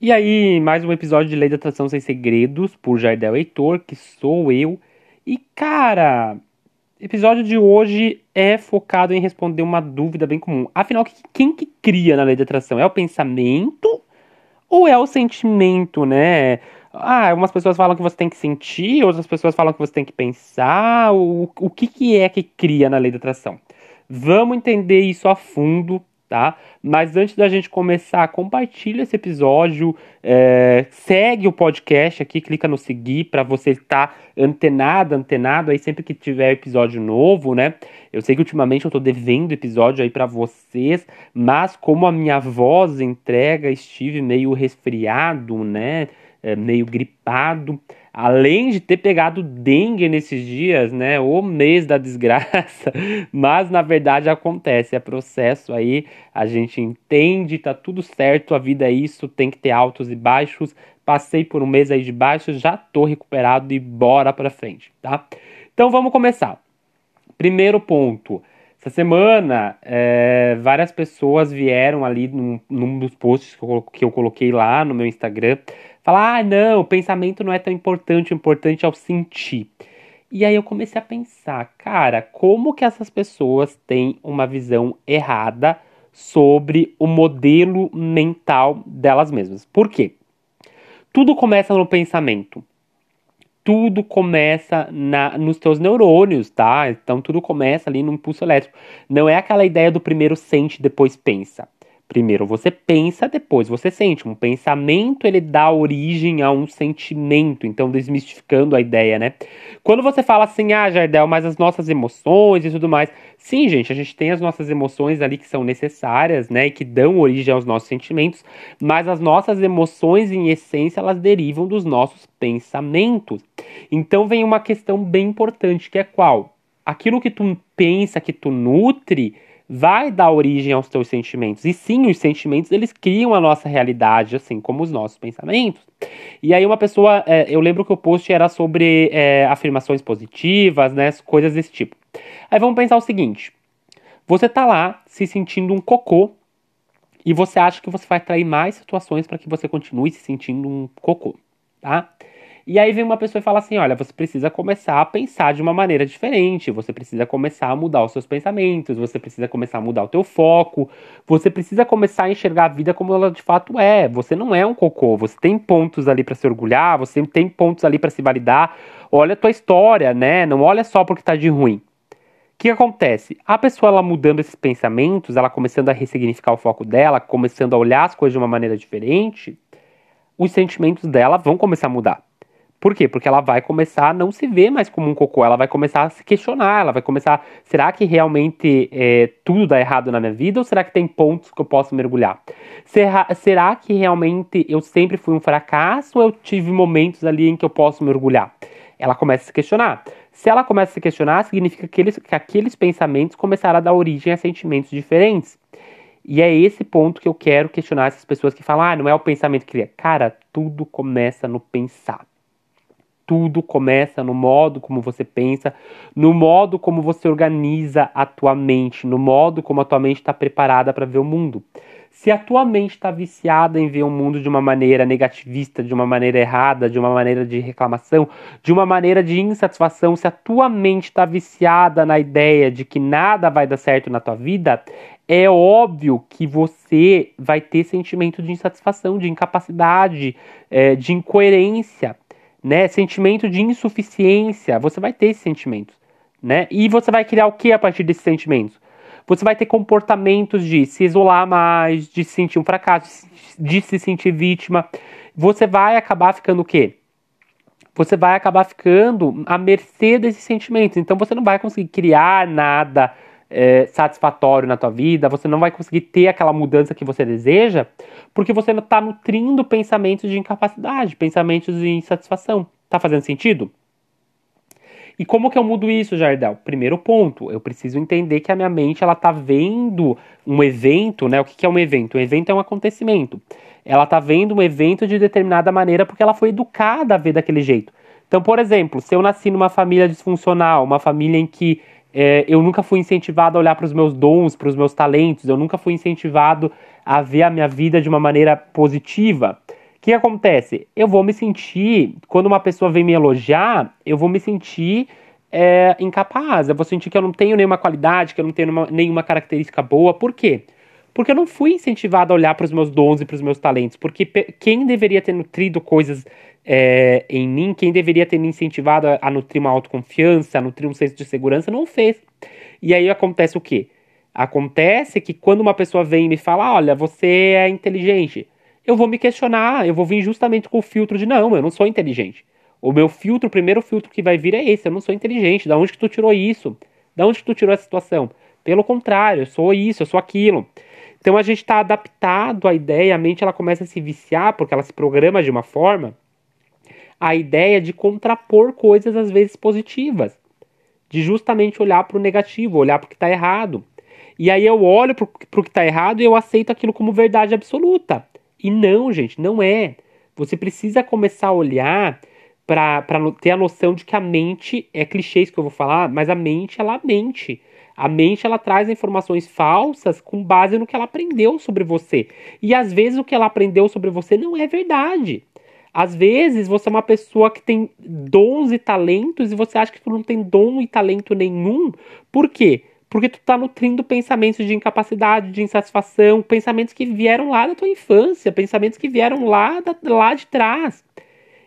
E aí, mais um episódio de Lei da Atração Sem Segredos, por Jardel Heitor, que sou eu. E cara, episódio de hoje é focado em responder uma dúvida bem comum. Afinal, quem que cria na Lei da Atração? É o pensamento ou é o sentimento, né? Ah, umas pessoas falam que você tem que sentir, outras pessoas falam que você tem que pensar. O, o que, que é que cria na Lei da Atração? Vamos entender isso a fundo tá? Mas antes da gente começar, compartilha esse episódio, é, segue o podcast aqui, clica no seguir para você estar antenado, antenado aí sempre que tiver episódio novo, né? Eu sei que ultimamente eu tô devendo episódio aí para vocês, mas como a minha voz entrega, estive meio resfriado, né? É, meio gripado além de ter pegado dengue nesses dias, né? O mês da desgraça, mas na verdade acontece, é processo aí, a gente entende, tá tudo certo, a vida é isso, tem que ter altos e baixos. Passei por um mês aí de baixos, já tô recuperado e bora pra frente, tá? Então vamos começar. Primeiro ponto. Essa semana, é, várias pessoas vieram ali num, num dos posts que eu, que eu coloquei lá no meu Instagram falar: ah, não, o pensamento não é tão importante, o importante é o sentir. E aí eu comecei a pensar, cara, como que essas pessoas têm uma visão errada sobre o modelo mental delas mesmas? Por quê? Tudo começa no pensamento. Tudo começa na, nos teus neurônios, tá? Então tudo começa ali no impulso elétrico. Não é aquela ideia do primeiro sente, depois pensa. Primeiro você pensa, depois você sente. Um pensamento ele dá origem a um sentimento, então desmistificando a ideia, né? Quando você fala assim, ah, Jardel, mas as nossas emoções e tudo mais. Sim, gente, a gente tem as nossas emoções ali que são necessárias, né, e que dão origem aos nossos sentimentos, mas as nossas emoções em essência elas derivam dos nossos pensamentos. Então vem uma questão bem importante, que é qual? Aquilo que tu pensa, que tu nutre, vai dar origem aos teus sentimentos. E sim, os sentimentos eles criam a nossa realidade, assim como os nossos pensamentos. E aí uma pessoa, é, eu lembro que o post era sobre é, afirmações positivas, né, coisas desse tipo. Aí vamos pensar o seguinte: você tá lá se sentindo um cocô e você acha que você vai atrair mais situações para que você continue se sentindo um cocô, tá? E aí vem uma pessoa e fala assim: olha, você precisa começar a pensar de uma maneira diferente, você precisa começar a mudar os seus pensamentos, você precisa começar a mudar o teu foco, você precisa começar a enxergar a vida como ela de fato é. Você não é um cocô, você tem pontos ali para se orgulhar, você tem pontos ali para se validar. Olha a tua história, né? Não olha só porque tá de ruim. O que acontece? A pessoa ela mudando esses pensamentos, ela começando a ressignificar o foco dela, começando a olhar as coisas de uma maneira diferente, os sentimentos dela vão começar a mudar. Por quê? Porque ela vai começar a não se ver mais como um cocô, ela vai começar a se questionar, ela vai começar, será que realmente é, tudo dá errado na minha vida ou será que tem pontos que eu posso mergulhar? Será, será que realmente eu sempre fui um fracasso ou eu tive momentos ali em que eu posso mergulhar? Ela começa a se questionar. Se ela começa a se questionar, significa que, eles, que aqueles pensamentos começaram a dar origem a sentimentos diferentes. E é esse ponto que eu quero questionar essas pessoas que falam, ah, não é o pensamento que cria. Cara, tudo começa no pensar tudo começa no modo como você pensa, no modo como você organiza a tua mente, no modo como a tua mente está preparada para ver o mundo. Se a tua mente está viciada em ver o mundo de uma maneira negativista, de uma maneira errada, de uma maneira de reclamação, de uma maneira de insatisfação, se a tua mente está viciada na ideia de que nada vai dar certo na tua vida, é óbvio que você vai ter sentimento de insatisfação, de incapacidade, é, de incoerência né? Sentimento de insuficiência, você vai ter esses sentimentos, né? E você vai criar o que a partir desses sentimentos? Você vai ter comportamentos de se isolar mais, de se sentir um fracasso, de se sentir vítima. Você vai acabar ficando o quê? Você vai acabar ficando à mercê desses sentimentos. Então você não vai conseguir criar nada é, satisfatório na tua vida, você não vai conseguir ter aquela mudança que você deseja, porque você está nutrindo pensamentos de incapacidade, pensamentos de insatisfação. Tá fazendo sentido? E como que eu mudo isso, Jardel? Primeiro ponto, eu preciso entender que a minha mente ela tá vendo um evento, né? O que, que é um evento? Um evento é um acontecimento. Ela tá vendo um evento de determinada maneira porque ela foi educada a ver daquele jeito. Então, por exemplo, se eu nasci numa família disfuncional, uma família em que é, eu nunca fui incentivado a olhar para os meus dons, para os meus talentos, eu nunca fui incentivado a ver a minha vida de uma maneira positiva. que acontece? Eu vou me sentir, quando uma pessoa vem me elogiar, eu vou me sentir é, incapaz, eu vou sentir que eu não tenho nenhuma qualidade, que eu não tenho nenhuma característica boa. Por quê? Porque eu não fui incentivado a olhar para os meus dons e para os meus talentos. Porque quem deveria ter nutrido coisas é, em mim, quem deveria ter me incentivado a, a, nutrir uma autoconfiança, a nutrir um senso de segurança, não fez. E aí acontece o quê? Acontece que quando uma pessoa vem e me fala, olha, você é inteligente, eu vou me questionar, eu vou vir justamente com o filtro de não, eu não sou inteligente. O meu filtro, o primeiro filtro que vai vir é esse, eu não sou inteligente. Da onde que tu tirou isso? Da onde que tu tirou essa situação? Pelo contrário, eu sou isso, eu sou aquilo. Então a gente está adaptado à ideia, a mente ela começa a se viciar porque ela se programa de uma forma a ideia de contrapor coisas às vezes positivas, de justamente olhar para o negativo, olhar para o que está errado. E aí eu olho para o que está errado e eu aceito aquilo como verdade absoluta. E não, gente, não é. Você precisa começar a olhar para ter a noção de que a mente é clichês que eu vou falar, mas a mente ela mente. A mente ela traz informações falsas com base no que ela aprendeu sobre você. E às vezes o que ela aprendeu sobre você não é verdade. Às vezes você é uma pessoa que tem dons e talentos e você acha que tu não tem dom e talento nenhum. Por quê? Porque tu tá nutrindo pensamentos de incapacidade, de insatisfação, pensamentos que vieram lá da tua infância, pensamentos que vieram lá, da, lá de trás.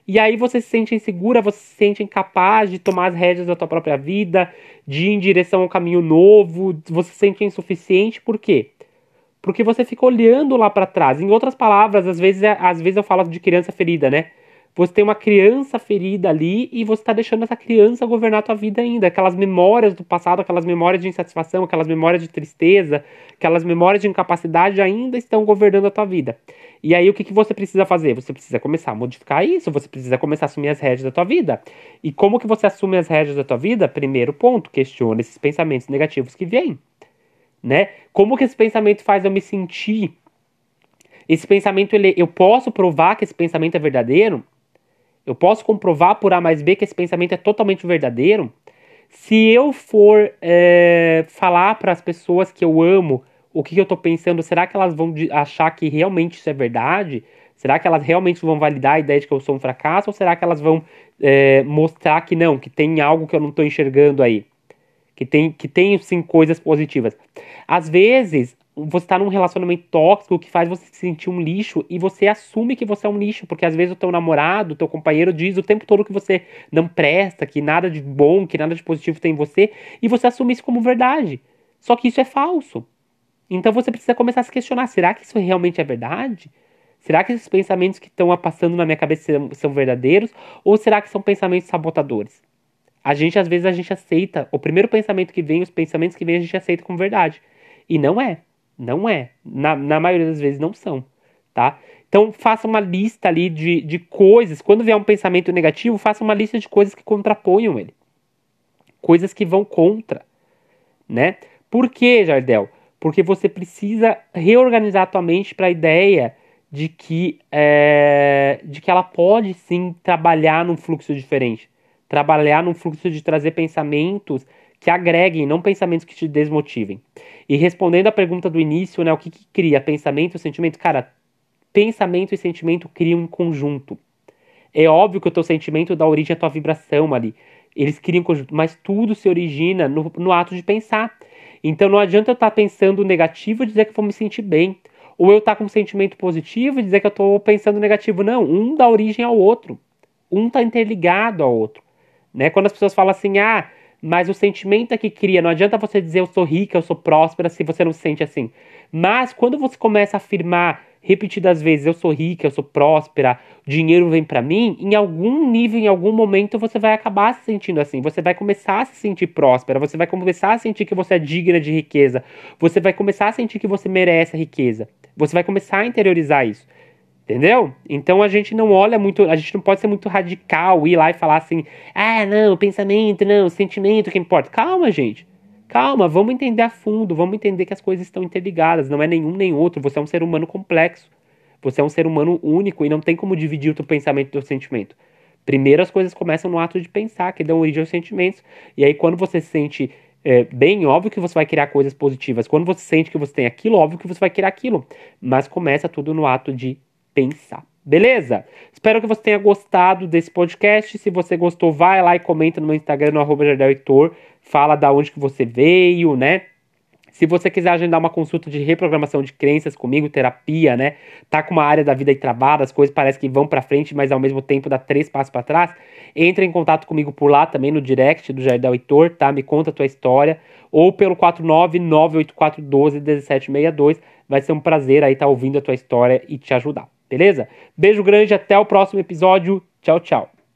E aí você se sente insegura, você se sente incapaz de tomar as rédeas da tua própria vida, de ir em direção a um caminho novo, você se sente insuficiente, por quê? Porque você fica olhando lá para trás. Em outras palavras, às vezes, é, às vezes eu falo de criança ferida, né? Você tem uma criança ferida ali e você está deixando essa criança governar a tua vida ainda. Aquelas memórias do passado, aquelas memórias de insatisfação, aquelas memórias de tristeza, aquelas memórias de incapacidade ainda estão governando a tua vida. E aí o que, que você precisa fazer? Você precisa começar a modificar isso, você precisa começar a assumir as rédeas da tua vida. E como que você assume as rédeas da tua vida? Primeiro ponto, questiona esses pensamentos negativos que vêm. Né? Como que esse pensamento faz eu me sentir? Esse pensamento, ele, eu posso provar que esse pensamento é verdadeiro? Eu posso comprovar por A mais B que esse pensamento é totalmente verdadeiro. Se eu for é, falar para as pessoas que eu amo o que, que eu estou pensando, será que elas vão achar que realmente isso é verdade? Será que elas realmente vão validar a ideia de que eu sou um fracasso? Ou será que elas vão é, mostrar que não, que tem algo que eu não estou enxergando aí? Que tem, que tem sim coisas positivas. Às vezes, você está num relacionamento tóxico que faz você se sentir um lixo e você assume que você é um lixo, porque às vezes o teu namorado, o teu companheiro diz o tempo todo que você não presta, que nada de bom, que nada de positivo tem em você, e você assume isso como verdade. Só que isso é falso. Então você precisa começar a se questionar: será que isso realmente é verdade? Será que esses pensamentos que estão passando na minha cabeça são verdadeiros? Ou será que são pensamentos sabotadores? A gente, às vezes, a gente aceita. O primeiro pensamento que vem, os pensamentos que vem, a gente aceita como verdade. E não é. Não é. Na, na maioria das vezes não são, tá? Então faça uma lista ali de, de coisas. Quando vier um pensamento negativo, faça uma lista de coisas que contraponham ele. Coisas que vão contra, né? Por que, Jardel? Porque você precisa reorganizar a tua mente para a ideia de que, é, de que ela pode sim trabalhar num fluxo diferente. Trabalhar num fluxo de trazer pensamentos que agreguem, não pensamentos que te desmotivem. E respondendo à pergunta do início, né, o que, que cria pensamento e sentimento? Cara, pensamento e sentimento criam em conjunto. É óbvio que o teu sentimento dá origem à tua vibração ali. Eles criam em conjunto, mas tudo se origina no, no ato de pensar. Então não adianta eu estar tá pensando negativo e dizer que vou me sentir bem. Ou eu estar tá com um sentimento positivo e dizer que eu estou pensando negativo. Não, um dá origem ao outro. Um está interligado ao outro. Né? Quando as pessoas falam assim, ah, mas o sentimento é que cria. Não adianta você dizer eu sou rica, eu sou próspera, se você não se sente assim. Mas quando você começa a afirmar repetidas vezes eu sou rica, eu sou próspera, dinheiro vem para mim, em algum nível, em algum momento você vai acabar se sentindo assim. Você vai começar a se sentir próspera, você vai começar a sentir que você é digna de riqueza, você vai começar a sentir que você merece a riqueza. Você vai começar a interiorizar isso. Entendeu? Então a gente não olha muito, a gente não pode ser muito radical, ir lá e falar assim, ah, não, pensamento, não, sentimento que importa. Calma, gente. Calma, vamos entender a fundo, vamos entender que as coisas estão interligadas, não é nenhum nem outro, você é um ser humano complexo. Você é um ser humano único e não tem como dividir o teu pensamento do teu sentimento. Primeiro as coisas começam no ato de pensar, que dão origem aos sentimentos. E aí quando você se sente é, bem, óbvio que você vai criar coisas positivas. Quando você sente que você tem aquilo, óbvio que você vai criar aquilo. Mas começa tudo no ato de pensar. Beleza? Espero que você tenha gostado desse podcast. Se você gostou, vai lá e comenta no meu Instagram, no arroba Heitor. Fala da onde que você veio, né? Se você quiser agendar uma consulta de reprogramação de crenças comigo, terapia, né? Tá com uma área da vida aí travada, as coisas parecem que vão para frente, mas ao mesmo tempo dá três passos para trás, entre em contato comigo por lá também no direct do Jardel Heitor, tá? Me conta a tua história ou pelo 49984121762. Vai ser um prazer aí estar tá ouvindo a tua história e te ajudar, beleza? Beijo grande, até o próximo episódio. Tchau, tchau.